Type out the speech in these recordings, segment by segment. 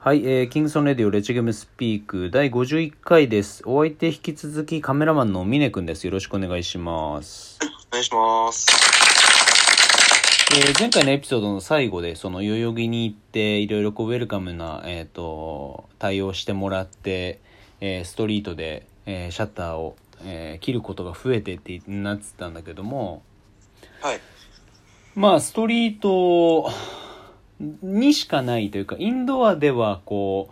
はい、えー、キングソンレディオレチゲムスピーク第51回です。お相手引き続きカメラマンの峰くんです。よろしくお願いします。お願いします。えー前回のエピソードの最後で、その代々木に行って、いろいろこうウェルカムな、えっ、と、対応してもらって、えーストリートで、えーシャッターを、えー切ることが増えてってなってたんだけども、はい。まあ、ストリートにしかないというか、インドアではこ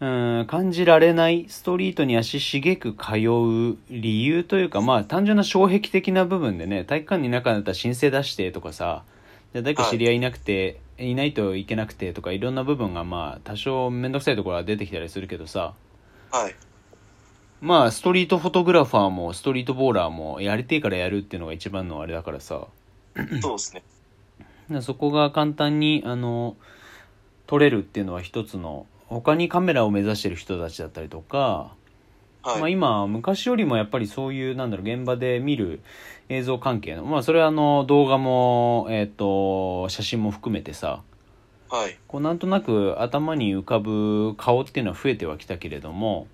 う、うん、感じられないストリートに足しげく通う理由というか、まあ、単純な障壁的な部分でね、体育館に中だったら申請出してとかさ、誰か知り合いいなくて、い、ないといけなくてとか、いろんな部分がまあ、多少めんどくさいところは出てきたりするけどさ、はい。まあ、ストリートフォトグラファーもストリートボーラーもやりてえからやるっていうのが一番のあれだからさ、そうですね。でそこが簡単にあの撮れるっていうのは一つの他にカメラを目指してる人たちだったりとか、まあ、はい。今昔よりもやっぱりそういうなんだろう現場で見る映像関係のまあそれはあの動画も、えっと写真も含めてさはい。こうなんとなく頭に浮かぶ顔っていうのは増えてはきたけれども、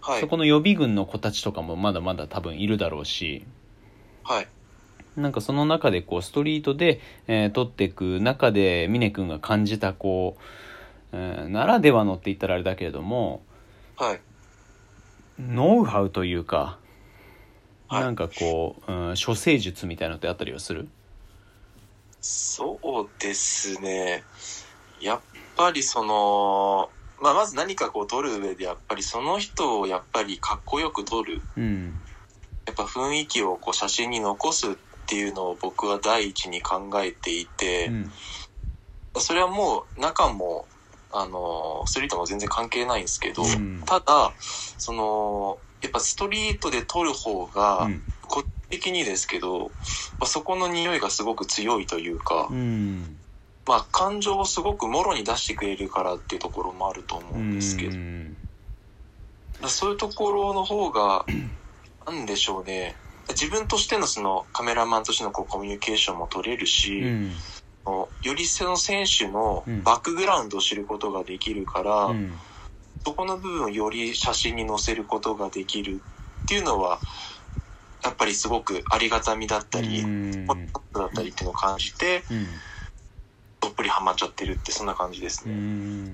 はいそ。この予備軍の子たちとかもまだまだ多分いるだろうしはい。なんかその中でこうストリートで、えー撮っていく中で峰君が感じたこう、えーならではのって言ったらあれだけれどもはい。ノウハウというか、はいなんかこう、うん、処世術みたいなのってあったりはする？そうですね。やっぱりその、まあ、まず何かこう撮る上で、やっぱりその人をやっぱりかっこよく撮る。うんやっぱ雰囲気をこう写真に残すっていうのを僕は第一に考えていて、うん。それはもう中も、あの、ストリートも全然関係ないんですけど、うん。ただ、その、やっぱストリートで撮る方が、うん。個人的にですけど、まあ、そこの匂いがすごく強いというか、うん。まあ感情をすごくもろに出してくれるからっていうところもあると思うんですけど、うん。まあそういうところの方が、なんでしょうね。自分としてのそのカメラマンとしてのこうコミュニケーションも取れるし、うん。よりその選手のうん。バックグラウンドを知ることができるから、うん。そこの部分をより写真に載せることができるっていうのは、やっぱりすごくありがたみだったり、うん。ポットだったりっていうのを感じて、うんどっぷりハマっちゃってるってそんな感じですうね。ん。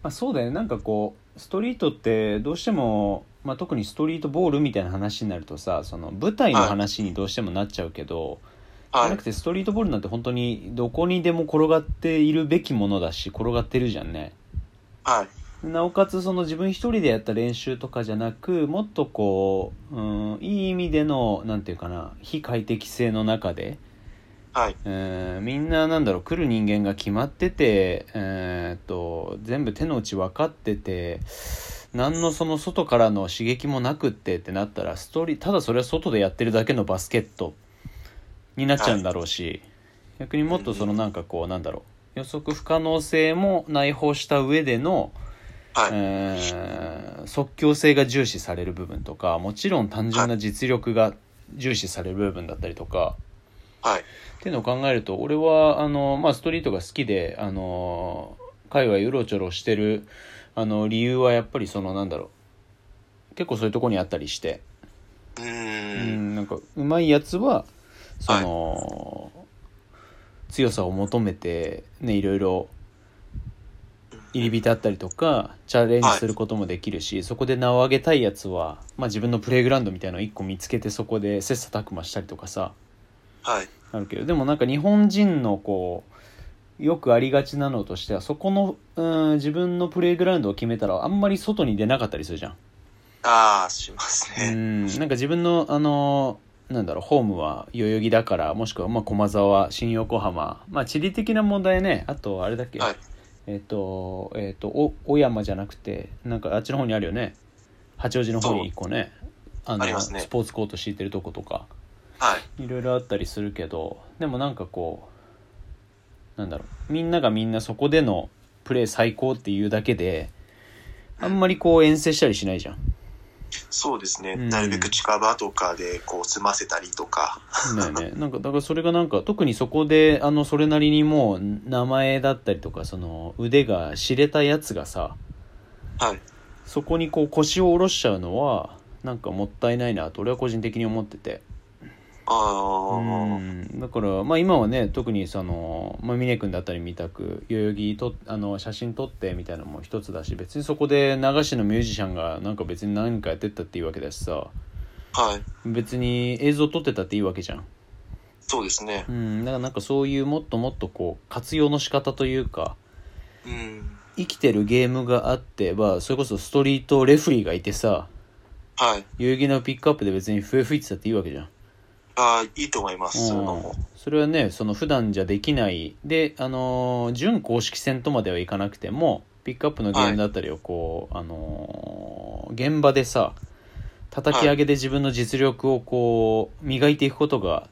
まあ、そうだよね。なんかこうストリートってどうしても、まあ、特にストリートボールみたいな話になるとさその舞台の話にどうしてもなっちゃうけど、じはいゃなく。てストリートボールなんて本当にどこにでも転がっているべきものだし転がってるじゃんねはい。なおかつその自分一人でやった練習とかじゃなくもっとこう、うん、いい意味でのなんていうかな非快適性の中ではい。えーみんななんだろう来る人間が決まってて、えーっと全部手の内分かってて何のその外からの刺激もなくってってなったらストーリーただそれは外でやってるだけのバスケットになっちゃうんだろうし、逆にもっとそのなんかこうなんだろう予測不可能性も内包した上での、はい。えー即興性が重視される部分とかもちろん単純な実力が重視される部分だったりとか、はい。っていうのを考えると俺はあの、まあ、ストリートが好きであの界隈うろちょろしてるあの理由はやっぱりそのなんだろう結構そういうとこにあったりして、うん。ん、なんかうまいやつはその、強さを求めてねいろいろ入り浸ったりとかチャレンジすることもできるし、そこで名を上げたいやつは、まあ、自分のプレイグラウンドみたいなのを一個見つけてそこで切磋琢磨したりとかさはい。あるけどでもなんか日本人のこうよくありがちなのとしてはそこのうん自分のプレイグラウンドを決めたらあんまり外に出なかったりするじゃん。ああ、しますうね。んなんか自分のあのなんだろうホームは代々木だからもしくはまあ駒沢新横浜まあ地理的な問題ねあとあれだっけ、はい。えっ、とえっ、とお小山じゃなくてなんかあっちの方にあるよね八王子の方に一個ねあのありますねスポーツコート敷いてるとことかはい。いろいろあったりするけどでもなんかこうなんだろうみんながみんなそこでのプレー最高っていうだけであんまりこう遠征したりしないじゃんそうですね。うんなるべく近場とかでこう済ませたりとか。だよね。なんか、だからそれがなんか、特にそこで、あの、それなりにもう、名前だったりとか、その、腕が知れたやつがさ、はい。そこにこう腰を下ろしちゃうのは、なんかもったいないなと、俺は個人的に思ってて。あうあ、んだから、まあ、今はね特にその、まあ、峰君だったりみたく代々木とあの写真撮ってみたいなのも一つだし別にそこで流しのミュージシャンがなんか別に何かやってったっていいわけだしさはい。別に映像撮ってたっていいわけじゃん、そうですねう。ん、だからなんかそういうもっともっとこう活用の仕方というかうん。生きてるゲームがあって、まあ、それこそストリートレフリーがいてさはい。代々木のピックアップで別に笛吹いてたっていいわけじゃんああ、いいと思います。そういうのも。それはねその普段じゃできないであのー準公式戦とまではいかなくてもピックアップのゲームだったりをこう、あのー現場でさ叩き上げで自分の実力をこう磨いていくことが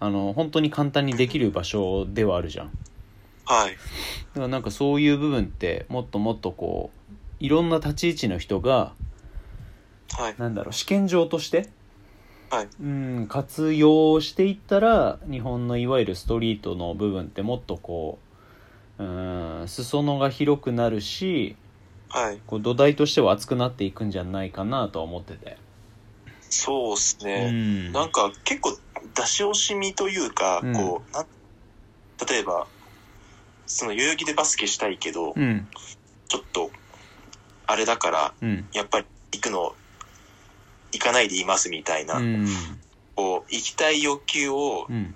あの本当に簡単にできる場所ではあるじゃんだはい。からなんかそういう部分ってもっともっとこういろんな立ち位置の人がはい。なんだろう試験場としてはい。うん、活用していったら日本のいわゆるストリートの部分ってもっとこううん裾野が広くなるしはい。こう土台としては厚くなっていくんじゃないかなとは思ってて、そうですうね。ん、なんか結構出し惜しみというか、うんこう、な例えば、その代々木でバスケしたいけど、うんちょっと、あれだから、うんやっぱり行くの、行かないでいますみたいな、うん。こう、行きたい欲求をうん。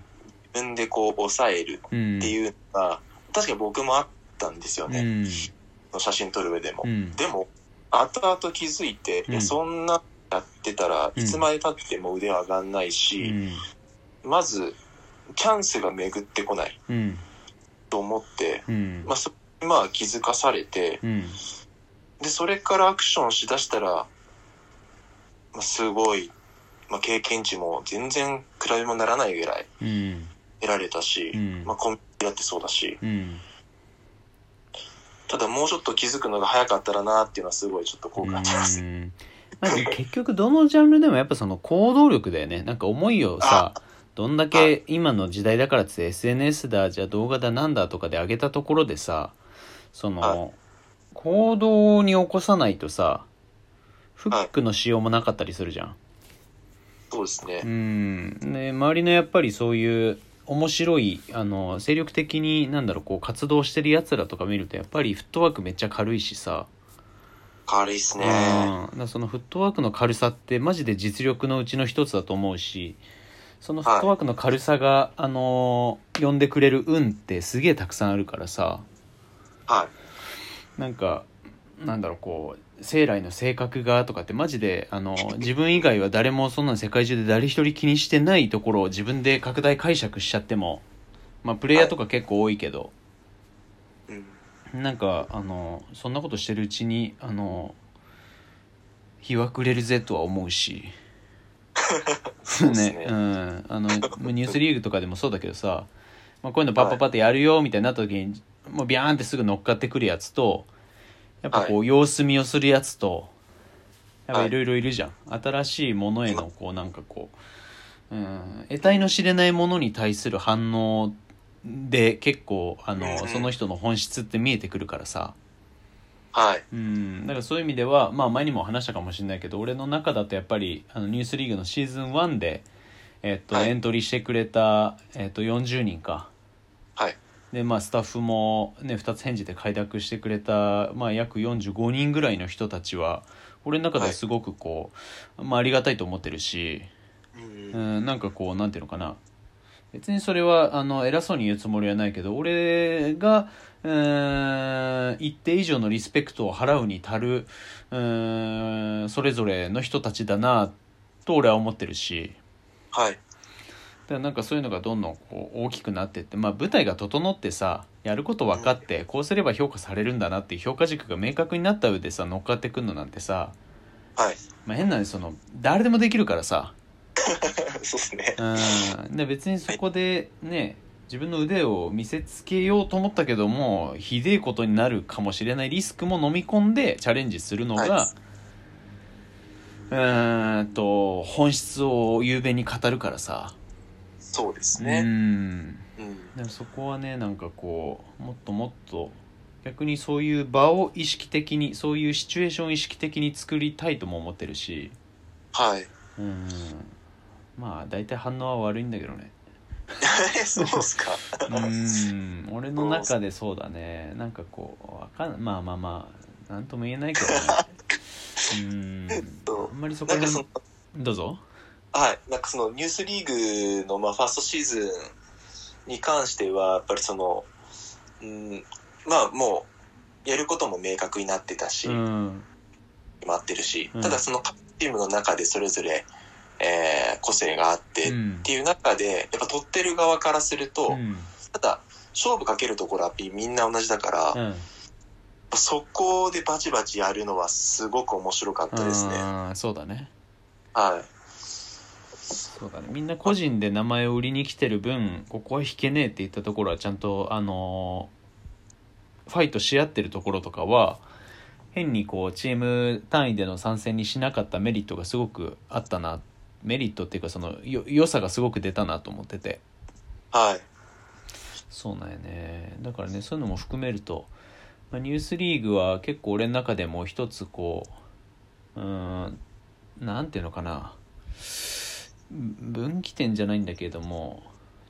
自分でこう抑えるうん。っていうのが、確かに僕もあったんですよね。うん。写真撮る上でも。うん。でも、後々気づいて、うん。いや、そんなやってたらうん。いつまで経っても腕は上がんないし、うん。まず、チャンスが巡ってこないうん。と思って、うん。まあ、そまあ気づかされて、うん。で、それからアクションしだしたら、まあ、すごい、まあ、経験値も全然比べもならないぐらいうん。得られたし、うん。まあ、コンビニだってそうだし、うん。ただもうちょっと気づくのが早かったらなっていうのはすごいちょっと後悔してます。うん。まあ結局どのジャンルでもやっぱその行動力だよねなんか思いをさどんだけ今の時代だからって SNS だじゃあ動画だなんだとかで上げたところでさそはの行動に起こさないとさフックの仕様もなかったりするじゃん。そうですね。うんで周りのやっぱりそういう面白いあの精力的になんだろうこう活動してるやつらとか見るとやっぱりフットワークめっちゃ軽いしさ、軽いっすね。うん、だそのフットワークの軽さってマジで実力のうちの一つだと思うしそのフットワークの軽さが、あの呼んでくれる運ってすげえたくさんあるからさはい。なんかなんだろうこう生来の性格がとかってマジであの 自分以外は誰もそんなの世界中で誰一人気にしてないところを自分で拡大解釈しちゃってもまあプレイヤーとか結構多いけど、うん。なんかあのそんなことしてるうちにあの日は暮れるぜとは思うしそうっすね うんあのニュースリーグとかでもそうだけどさ、まあ、こういうのパッパッパってやるよみたいになった時にもうビャーンってすぐ乗っかってくるやつとやっぱこう様子見をするやつとやっぱい。ろいろいるじゃん、新しいものへのこうなんかこう、うん、得体の知れないものに対する反応で結構あの、うんその人の本質って見えてくるからさ。はい。うん。だからそういう意味ではまあ前にも話したかもしれないけど俺の中だとやっぱりあのニュースリーグのシーズン1で、えっとはい。エントリーしてくれた、えっと40人か。はい。でまあスタッフもね2つ返事で快諾してくれた、まあ、約45人ぐらいの人たちは俺の中ではすごくこう、まあ、ありがたいと思ってるし、うん。うん、なんかこうなんていうのかな。別にそれはあの偉そうに言うつもりはないけど俺がうーん一定以上のリスペクトを払うに足るうーんそれぞれの人たちだなと俺は思ってるし。はい。だなんかそういうのがどんどんこう大きくなってって、まあ、舞台が整ってさやること分かってこうすれば評価されるんだなっていう評価軸が明確になった上でさ乗っかってくんのなんてさ、はい。まあ、変な話その誰でもできるからさ そうですね。うんで別にそこでね自分の腕を見せつけようと思ったけどもひでえことになるかもしれないリスクも飲み込んでチャレンジするのが、はうーんと本質を雄弁に語るからさうそうですね。ん。うん。でもそこはねなんかこうもっともっと逆にそういう場を意識的にそういうシチュエーションを意識的に作りたいとも思ってるし。はい。うん。まあ大体反応は悪いんだけどね。そうですか。うん。俺の中でそうだね。なんかこうわかんまあまあまあなんとも言えないけどね。うん。とあんまりそこら辺の、どうぞはい。なんかそのニュースリーグのまあファーストシーズンに関しては、やっぱりその、うん、まあもう、やることも明確になってたし、うん。決まってるし、うん。ただその各チームの中でそれぞれ、えー個性があって、っうん。ていう中で、やっぱ取ってる側からすると、うん。ただ、勝負かけるところはみんな同じだから、うん。そこでバチバチやるのはすごく面白かったですね。うん。そうだね。はい。そうだね。みんな個人で名前を売りに来てる分ここは引けねえって言ったところはちゃんとあのーファイトし合ってるところとかは変にこうチーム単位での参戦にしなかったメリットがすごくあったな。メリットっていうかそのよ良さがすごく出たなと思ってて。はい。そうなんやね。だからねそういうのも含めると、まあ、ニュースリーグは結構俺の中でも一つこううーんなんていうのかな分岐点じゃないんだけれども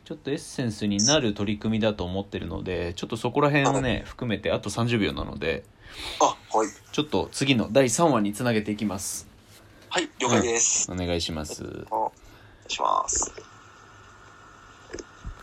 ちょっとエッセンスになる取り組みだと思ってるのでちょっとそこら辺をね含めてあと30秒なのであ、はい。ちょっと次の第3話につなげていきますはい、了解です。お願いしますお願いします。